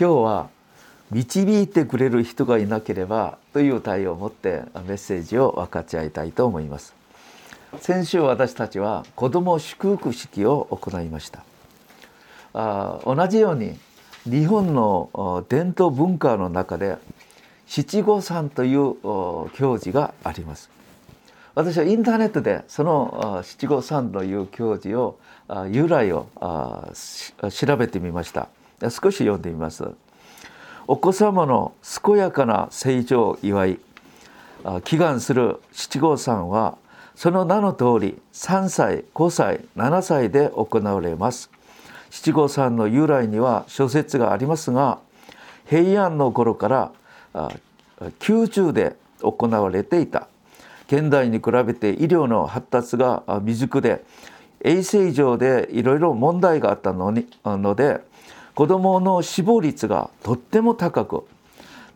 今日は導いてくれる人がいなければという対応を持ってメッセージを分かち合いたいと思います。先週私たちは子ども祝福式を行いました。あ同じように日本の伝統文化の中で七五三という行事があります。私はインターネットでその七五三という行事を由来を調べてみました。少し読んでみます。お子様の健やかな成長を祝い祈願する七五三はその名の通り3歳5歳7歳で行われます。七五三の由来には諸説がありますが平安の頃から宮中で行われていた。現代に比べて医療の発達が未熟で衛生上でいろいろ問題があったのにので子どもの死亡率がとっても高く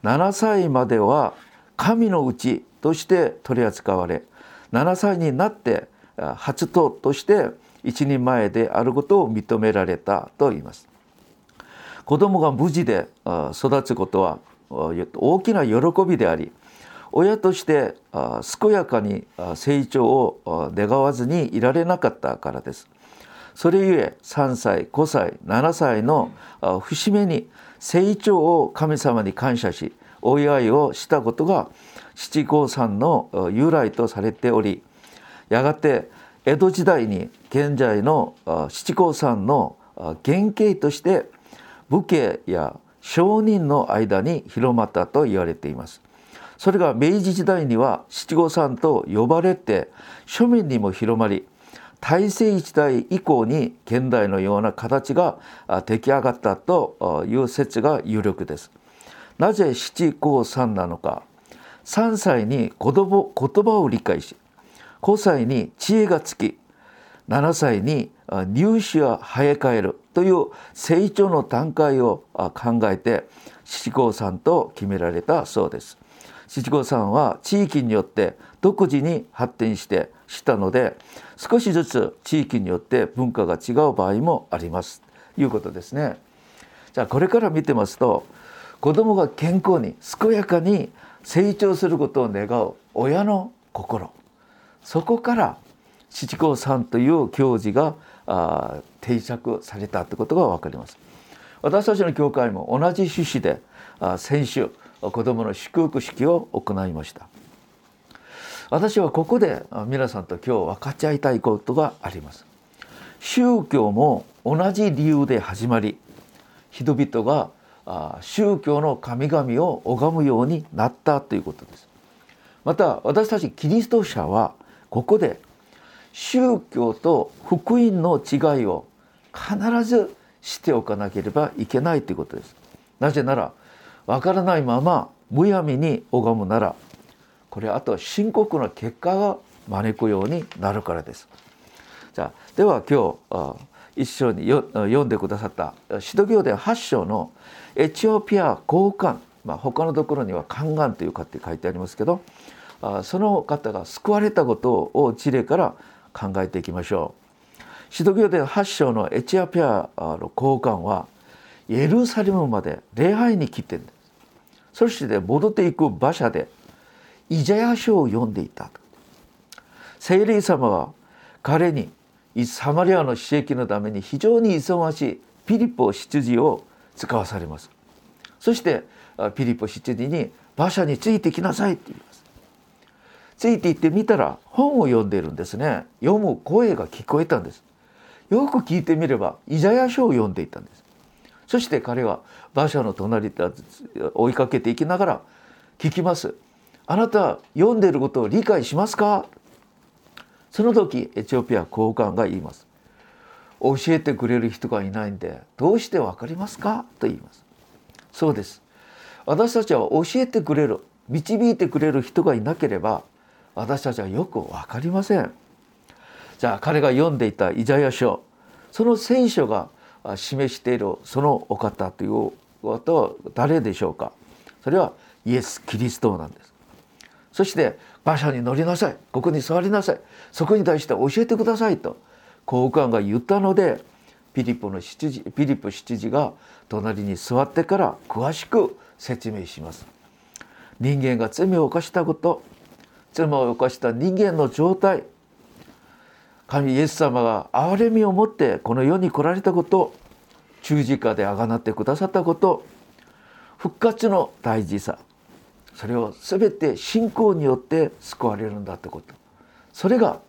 7歳までは神のうちとして取り扱われ7歳になって初頭として一人前であることを認められたと言います。子供が無事で育つことは大きな喜びであり親として健やかに成長を願わずにいられなかったからです。それゆえ3歳5歳7歳の節目に成長を神様に感謝しお祝いをしたことが七五三の由来とされておりやがて江戸時代に現在の七五三の原型として武家や商人の間に広まったと言われています。それが明治時代には七五三と呼ばれて庶民にも広まり大政時代以降に現代のような形が出来上がったという説が有力です。なぜ七五三なのか3歳に言葉を理解し5歳に知恵がつき7歳に入試は生え替えるという成長の段階を考えて七五三と決められたそうです。七五三は地域によって独自に発展してしたので少しずつ地域によって文化が違う場合もありますということですね。じゃあこれから見てますと子どもが健康に健やかに成長することを願う親の心そこから七五三という行事が定着されたということが分かります。私たちの教会も同じ趣旨で先週子どもの祝福式を行いました私はここで皆さんと今日分かち合いたいことがあります。宗教も同じ理由で始まり人々が宗教の神々を拝むようになったということです。また私たちキリスト者はここで宗教と福音の違いを必ずしておかなければいけないということです。なぜならわからないままむやみに拝むならこれあとは深刻な結果が招くようになるからです。じゃあでは今日一緒に読んでくださった使徒行伝8章のエチオピア交換、まあ、他のところには宦官というかって書いてありますけどその方が救われたことを事例から考えていきましょう。使徒行伝8章のエチオピアの交換はエルサレムまで礼拝に来てるんですそして戻っていく馬車でイザヤ書を読んでいた聖霊様は彼にサマリアの史跡のために非常に忙しいピリポ執事を使わされます。そしてピリポ執事に馬車についてきなさいって言います。ついていってみたら本を読んでいるんですね。読む声が聞こえたんです。よく聞いてみればイザヤ書を読んでいたんです。そして彼は馬車の隣で追いかけていきながら聞きます「あなた読んでいることを理解しますか?」その時エチオピア高官が言います「教えてくれる人がいないんでどうして分かりますか?」と言います。そうです。私たちは教えてくれる導いてくれる人がいなければ私たちはよく分かりません。じゃあ彼が読んでいたイザヤ書その聖書が示しているそのお方ということは誰でしょうか？それはイエス・キリストなんです。そして馬車に乗りなさい。ここに座りなさい。そこに対して教えてくださいと交換が言ったのでピリポの執事ピリポ執事が隣に座ってから詳しく説明します。人間が罪を犯したこと罪を犯した人間の状態神イエス様が憐れみを持ってこの世に来られたこと十字架であがなってくださったこと復活の大事さそれを全て信仰によって救われるんだってこと。それが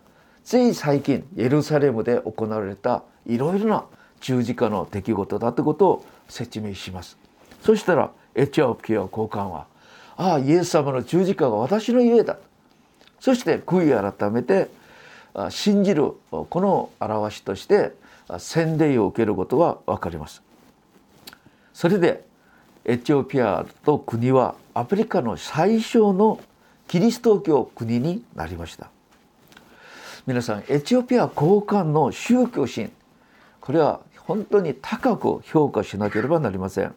つい最近エルサレムで行われたいろいろな十字架の出来事だってことを説明します。そしたらエチオピア高官は「ああイエス様の十字架が私の家だ」そして悔い改めて信じるこの表しとして洗礼を受けることが分かります。それでエチオピアと国はアフリカの最小のキリスト教国になりました。皆さんエチオピア高官の宗教心これは本当に高く評価しなければなりません。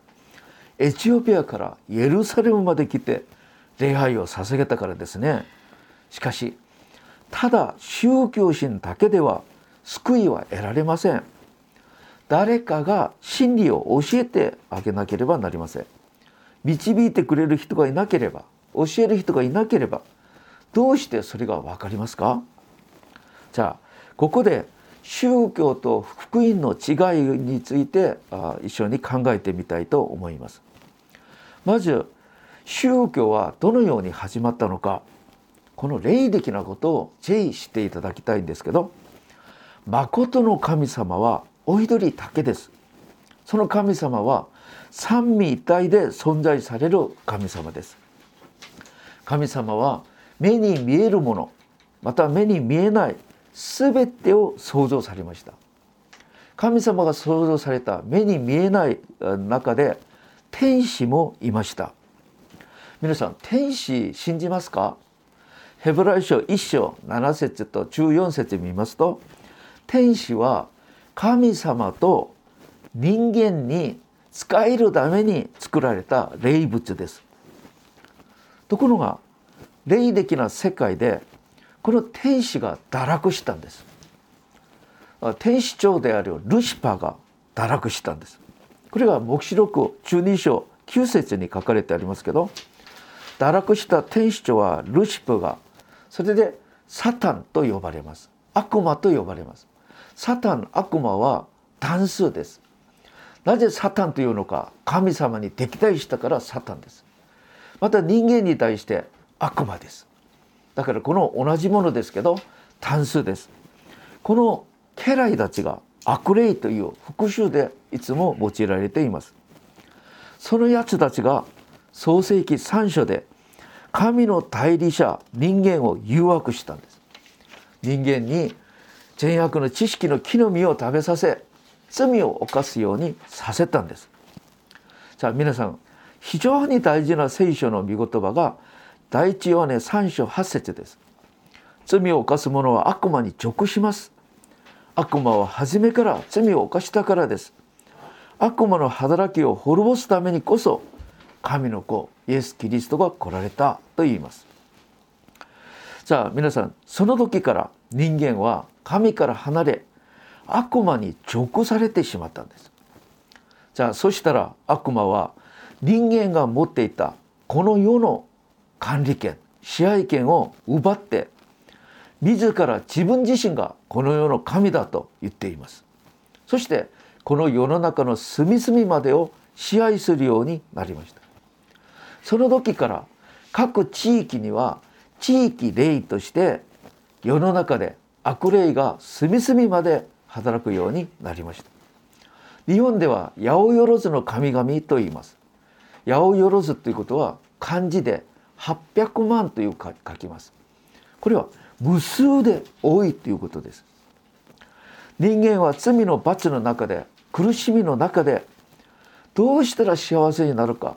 エチオピアからエルサレムまで来て礼拝を捧げたからですね。しかしただ宗教心だけでは救いは得られません。誰かが真理を教えてあげなければなりません。導いてくれる人がいなければ教える人がいなければどうしてそれが分かりますか？じゃあここで宗教と福音の違いについて一緒に考えてみたいと思います。まず宗教はどのように始まったのか。この霊的なことをぜひ知っていただきたいんですけど誠の神様はお一人だけです。その神様は三位一体で存在される神様です。神様は目に見えるものまた目に見えない全てを創造されました神様が創造された目に見えない中で天使もいました皆さん天使信じますか？ヘブライ書1章7節と14節見ますと天使は神様と人間に仕えるために作られた霊物です。ところが霊的な世界でこの天使が堕落したんです。天使長であるルシファーが堕落したんです。これが黙示録中二章9節に書かれてありますけど堕落した天使長はルシファーがそれでサタンと呼ばれます。悪魔と呼ばれます。サタン悪魔は単数です。なぜサタンというのか神様に敵対したからサタンです。また人間に対して悪魔です。だからこの同じものですけど単数です。この家来たちが悪霊という復讐でいつも用いられています。そのやつたちが創世紀3章で神の代理者人間を誘惑したんです。人間に善悪の知識の木の実を食べさせ罪を犯すようにさせたんです。さあ皆さん非常に大事な聖書の御言葉が第一ヨハネ3章8節です。罪を犯す者は悪魔に直します。悪魔は初めから罪を犯したからです。悪魔の働きを滅ぼすためにこそ神の子イエス・キリストが来られたと言います。さあ皆さんその時から人間は神から離れ悪魔に直されてしまったんです。じゃあそしたら悪魔は人間が持っていたこの世の管理権支配権を奪って自ら自分自身がこの世の神だと言っています。そしてこの世の中の隅々までを支配するようになりました。その時から各地域には地域霊として世の中で悪霊が隅々まで働くようになりました。日本では八百万の神々と言います。八百万ということは漢字で800万という書きます。これは無数で多いということです。人間は罪の罰の中で苦しみの中でどうしたら幸せになるか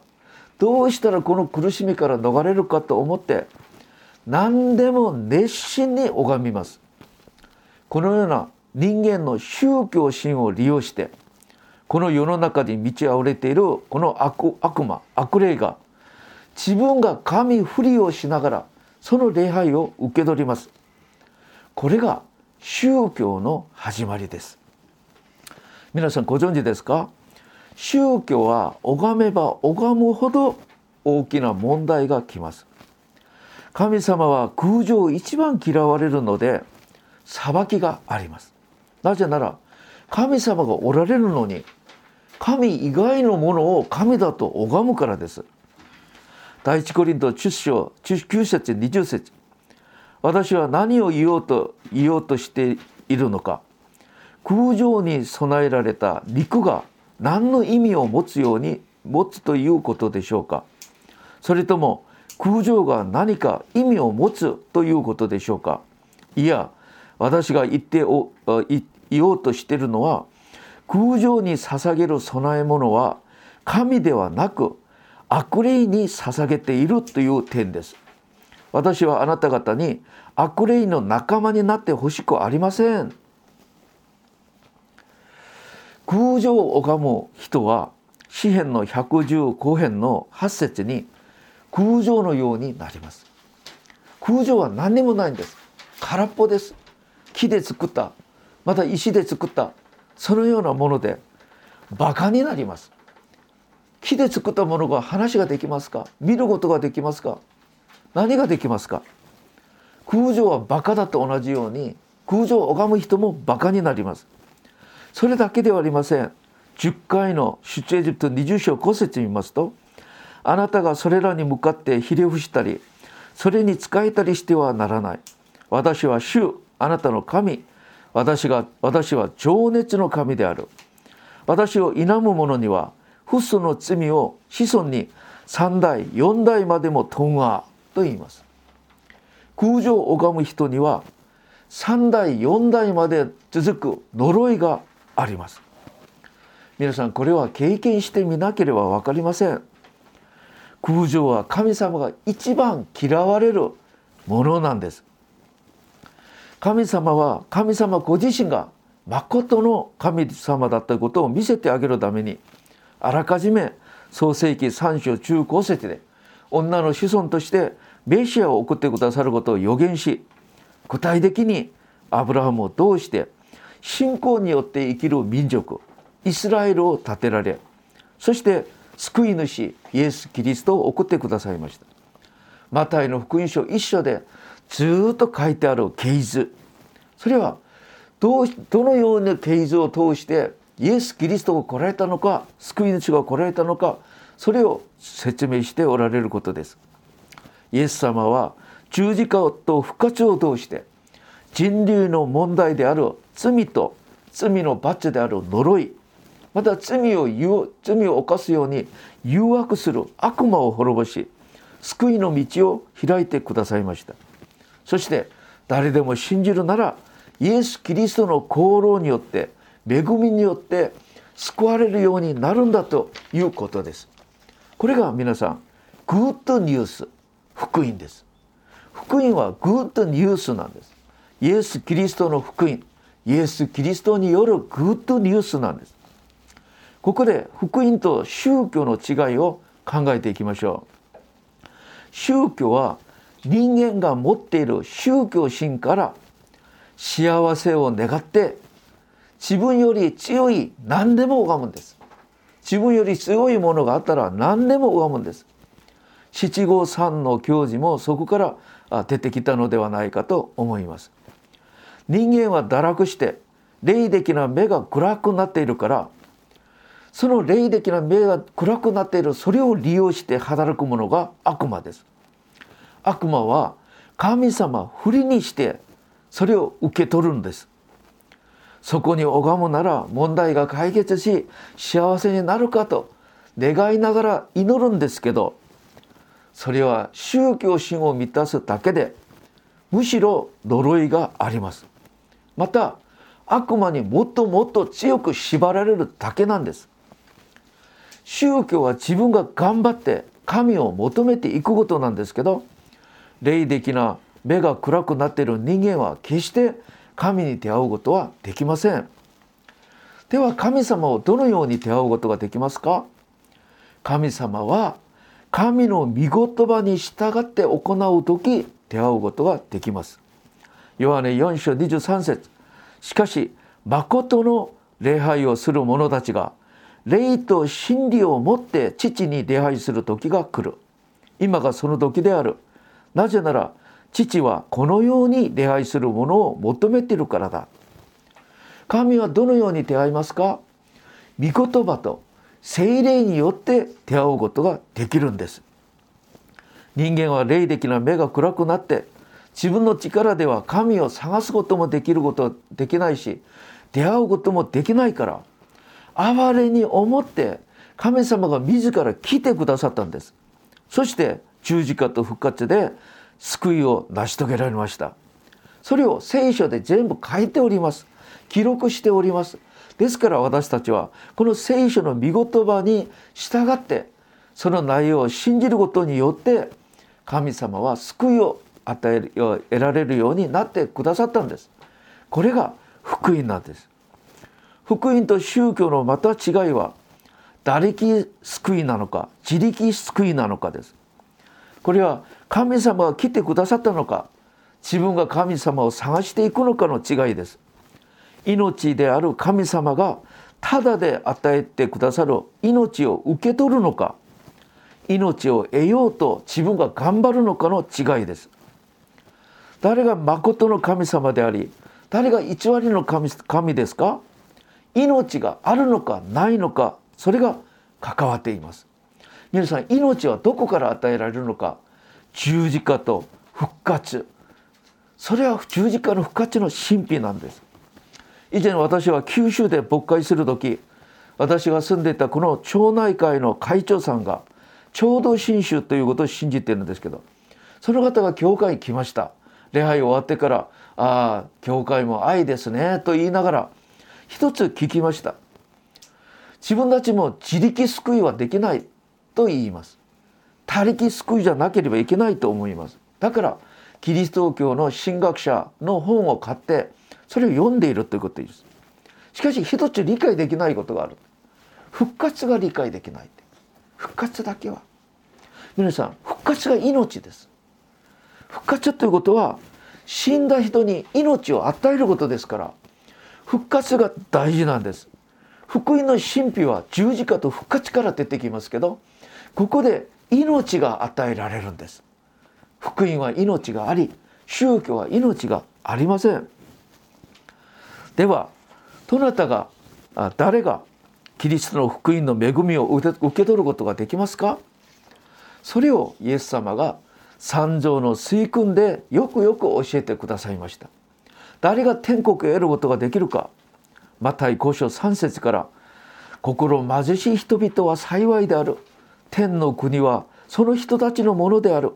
どうしたらこの苦しみから逃れるかと思って何でも熱心に拝みます。このような人間の宗教心を利用してこの世の中に満ち溢れているこの悪悪魔悪霊が自分が神ふりをしながらその礼拝を受け取ります。これが宗教の始まりです。皆さんご存知ですか？宗教は拝めば拝むほど大きな問題が来ます。神様は空情を一番嫌われるので裁きがあります。なぜなら神様がおられるのに神以外のものを神だと拝むからです。第一コリント10章9節20節。私は何を言おうと言おうとしているのか。空情に備えられた陸が何の意味を持つように持つということでしょうか。それとも空情が何か意味を持つということでしょうか？いや私が言ってお言おうとしているのは空情に捧げる供え物は神ではなく悪霊に捧げているという点です。私はあなた方に悪霊の仲間になってほしくありません。空情を拝む人は詩篇の115編の8節に空情のようになります。空情は何にもないんです。空っぽです。木で作った。また石で作った。そのようなものでバカになります。木で作ったものが話ができますか？見ることができますか？何ができますか？空情はバカだと同じように空情を拝む人もバカになります。それだけではありません。10回の出エジプト20章5節見ますとあなたがそれらに向かってひれ伏したりそれに仕えたりしてはならない。私は主あなたの神。私が私は情熱の神である。私を否む者にはフスの罪を子孫に3代4代までも問わと言います。空情を拝む人には3代4代まで続く呪いがあります。皆さんこれは経験してみなければ分かりません。空情は神様が一番嫌われるものなんです。神様は神様ご自身が誠の神様だったことを見せてあげるためにあらかじめ創世紀3章中高節で女の子孫としてメシアを送ってくださることを予言し具体的にアブラハムを通して信仰によって生きる民族イスラエルを建てられそして救い主イエス・キリストを送ってくださいました。マタイの福音書一書でずっと書いてある系図。それはどうどのような系図を通してイエス・キリストが来られたのか救い主が来られたのかそれを説明しておられることです。イエス様は十字架と復活を通して人類の問題である罪と罪の罰である呪いまた罪を罪を犯すように誘惑する悪魔を滅ぼし救いの道を開いてくださいました。そして誰でも信じるならイエス・キリストの功労によって恵みによって救われるようになるんだということです。これが皆さんグッドニュース福音です。福音はグッドニュースなんです。イエス・キリストの福音イエス・キリストによるグッドニュースなんです。ここで福音と宗教の違いを考えていきましょう。宗教は人間が持っている宗教心から幸せを願って自分より強い何でも拝むんです。自分より強いものがあったら何でも拝むんです。七五三の教授もそこから出てきたのではないかと思います。人間は堕落して霊的な目が暗くなっているからその霊的な目が暗くなっているそれを利用して働くものが悪魔です。悪魔は神様振りにしてそれを受け取るんです。そこに拝むなら問題が解決し幸せになるかと願いながら祈るんですけどそれは宗教心を満たすだけでむしろ呪いがあります。また悪魔にもっともっと強く縛られるだけなんです。宗教は自分が頑張って神を求めていくことなんですけど霊的な目が暗くなっている人間は決して神に出会うことはできません。では神様をどのように出会うことができますか？神様は神の御言葉に従って行う時出会うことができます。ヨハネ4章23節。しかし誠の礼拝をする者たちが霊と真理を持って父に礼拝する時が来る。今がその時である。なぜなら父はこのように礼拝するものを求めているからだ。神はどのように出会いますか？御言葉と精霊によって出会うことができるんです。人間は霊的な目が暗くなって自分の力では神を探すこともできることできないし出会うこともできないから哀れに思って神様が自ら来てくださったんです。そして十字架と復活で救いを成し遂げられました。それを聖書で全部書いております。記録しております。ですから私たちはこの聖書の御言葉に従ってその内容を信じることによって神様は救いを与える得られるようになってくださったんです。これが福音なんです。福音と宗教のまた違いは打力救いなのか自力救いなのかです。これは神様が来てくださったのか自分が神様を探していくのかの違いです。命である神様がただで与えてくださる命を受け取るのか命を得ようと自分が頑張るのかの違いです。誰が誠の神様であり誰が偽りの神ですか？命があるのかないのかそれが関わっています。皆さん命はどこから与えられるのか十字架と復活。それは十字架の復活の神秘なんです。以前私は九州で牧会する時私が住んでいたこの町内会の会長さんが共同信州ということを信じてるんですけどその方が教会に来ました。礼拝終わってから「ああ教会も愛ですね」と言いながら一つ聞きました。自分たちも自力救いはできないと言います。他力救いじゃなければいけないと思います。だからキリスト教の神学者の本を買ってそれを読んでいるということです。しかし一つ理解できないことがある。復活が理解できない。復活だけは。皆さん復活が命です。復活ということは死んだ人に命を与えることですから復活が大事なんです。福音の神秘は十字架と復活から出てきますけどここで命が与えられるんです。福音は命があり宗教は命がありません。ではどなたが誰がキリストの福音の恵みを受け取ることができますか？それをイエス様が三条の水訓でよくよく教えてくださいました。誰が天国を得ることができるか。マタイ5章3節から。心貧しい人々は幸いである。天の国はその人たちのものである。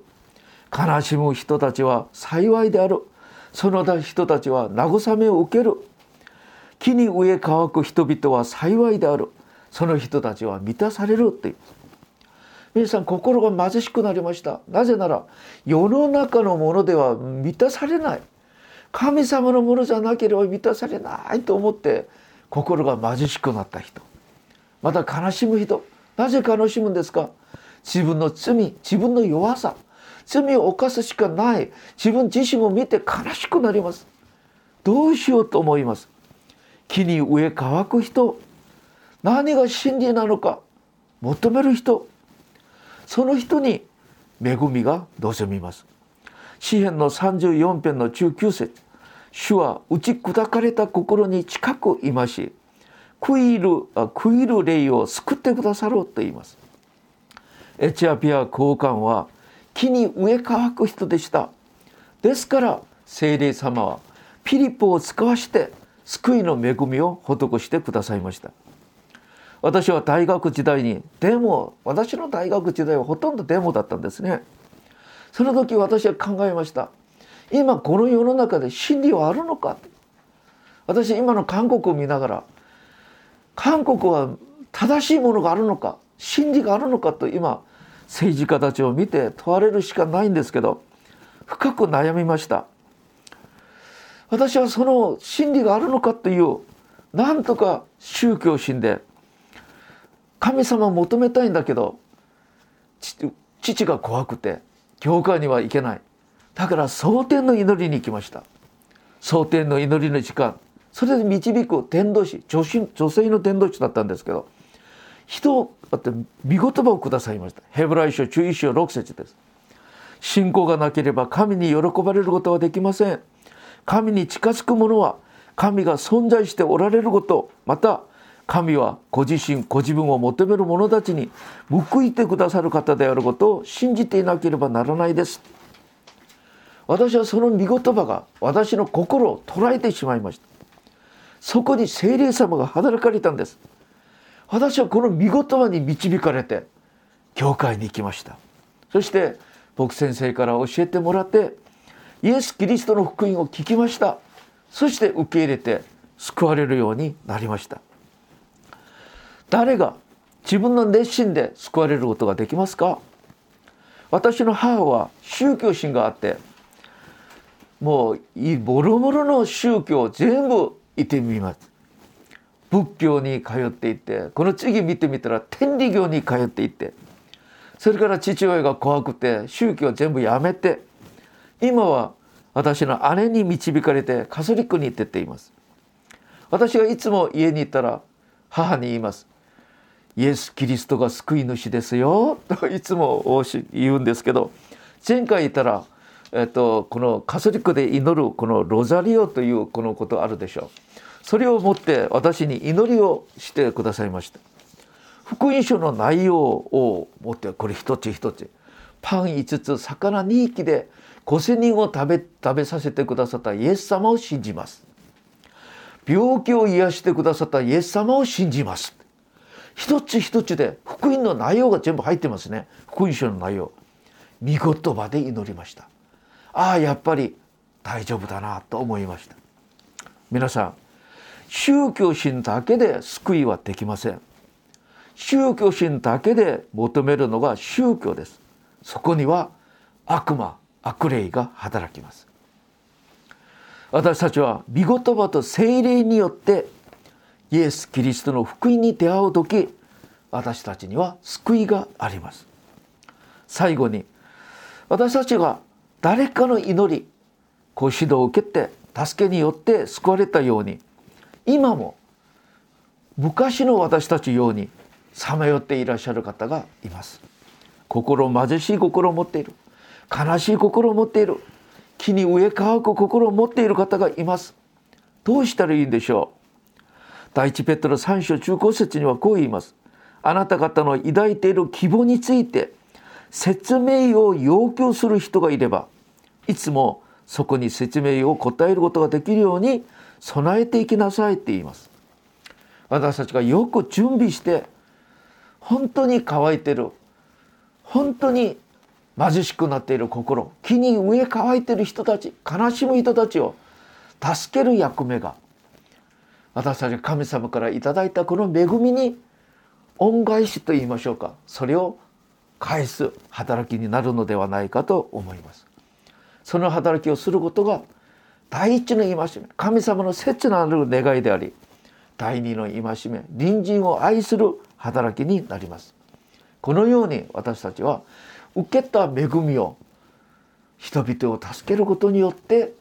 悲しむ人たちは幸いである。その人たちは慰めを受ける。木に植え乾く人々は幸いである。その人たちは満たされるって。いう皆さん心が貧しくなりました。なぜなら世の中のものでは満たされない。神様のものじゃなければ満たされないと思って心が貧しくなった人。また悲しむ人。なぜ悲しむんですか？自分の罪自分の弱さ。罪を犯すしかない。自分自身を見て悲しくなります。どうしようと思います？木に植え乾く人。何が真理なのか？求める人。その人に恵みが望みます。詩篇の34編の19節。主は打ち砕かれた心に近くいまし食いる食いる霊を救ってくださろうと言います。エチアピア高官は木に植え乾く人でした。ですから聖霊様はピリポを使わして救いの恵みを施してくださいました。私は大学時代にデモ私の大学時代はほとんどデモだったんですね。その時私は考えました。今この世の中で真理はあるのか？私今の韓国を見ながら韓国は正しいものがあるのか？真理があるのか？と今政治家たちを見て問われるしかないんですけど深く悩みました。私はその真理があるのかというなんとか宗教心で神様を求めたいんだけど父が怖くて教会には行けない。だから蒼天の祈りに行きました。蒼天の祈りの時間。それで導く伝道師女女性の伝道師だったんですけど人をって見言葉をくださいました。ヘブライ書注意書6節です。信仰がなければ神に喜ばれることはできません。神に近づく者は神が存在しておられることまた神はご自身ご自分を求める者たちに報いてくださる方であることを信じていなければならないです。私はその見言葉が私の心を捉えてしまいました。そこに聖霊様が働かれたんです。私はこの見言葉に導かれて教会に行きました。そして僕先生から教えてもらってイエス・キリストの福音を聞きました。そして受け入れて救われるようになりました。誰が自分の熱心で救われることができますか？私の母は宗教心があってもういボロボロの宗教を全部いてみます。仏教に通っていってこの次見てみたら天理教に通っていってそれから父親が怖くて宗教全部やめて今は私の姉に導かれてカソリックに行ってっています。私がいつも家に行ったら母に言います。イエス・キリストが救い主ですよといつも言うんですけど前回言ったら、えっと、このカソリックで祈るこのロザリオというこのことあるでしょう。それをもって私に祈りをしてくださいました。福音書の内容をもってこれ一つ一つ。パン5つ魚2匹で5,000人を食べ食べさせてくださったイエス様を信じます。病気を癒してくださったイエス様を信じます。一つ一つで福音の内容が全部入ってますね。福音書の内容。見言葉で祈りました。ああやっぱり大丈夫だなと思いました。皆さん宗教心だけで救いはできません。宗教心だけで求めるのが宗教です。そこには悪魔悪霊が働きます。私たちは御言葉と精霊によってイエス・キリストの福音に出会う時私たちには救いがあります。最後に私たちが誰かの祈りご指導を受けて助けによって救われたように今も昔の私たちようにさまよっていらっしゃる方がいます。心貧しい心を持っている。悲しい心を持っている。木に植え乾く心を持っている方がいます。どうしたらいいんでしょう？第一ペットの3章中高節にはこう言います。あなた方の抱いている希望について説明を要求する人がいればいつもそこに説明を答えることができるように備えていきなさいって言います。私たちがよく準備して本当に乾いてる本当に貧しくなっている心木に植え乾いてる人たち悲しむ人たちを助ける役目が私たち神様から頂いたこの恵みに恩返しと言いましょうか。それを返す働きになるのではないかと思います。その働きをすることが第一の戒め。神様の切なる願いであり第二の戒め。隣人を愛する働きになります。このように私たちは受けた恵みを人々を助けることによって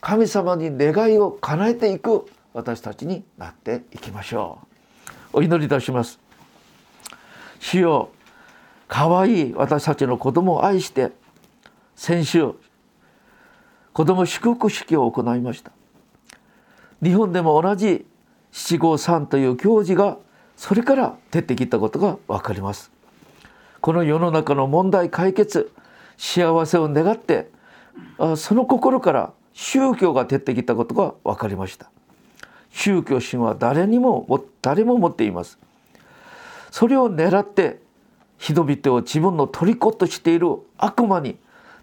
神様に願いを叶えていく私たちになっていきましょう。お祈りいたします。主よ可愛い私たちの子供を愛して先週子供祝福式を行いました。日本でも同じ七五三という行事がそれから出てきたことが分かります。この世の中の問題解決幸せを願ってその心から宗教が出てきたことが分かりました。宗教心は誰にも誰も持っています。それを狙って人々を自分の虜としている悪魔に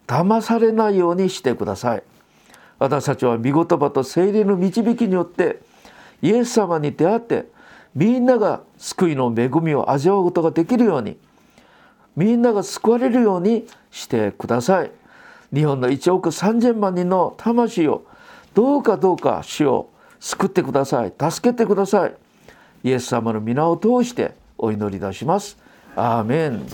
騙されないようにしてください。私たちは御言葉と精霊の導きによってイエス様に出会ってみんなが救いの恵みを味わうことができるようにみんなが救われるようにしてください。日本の1億3000万人の魂をどうかどうか主を救ってください。助けてください。イエス様の皆を通してお祈りいたします。アーメン。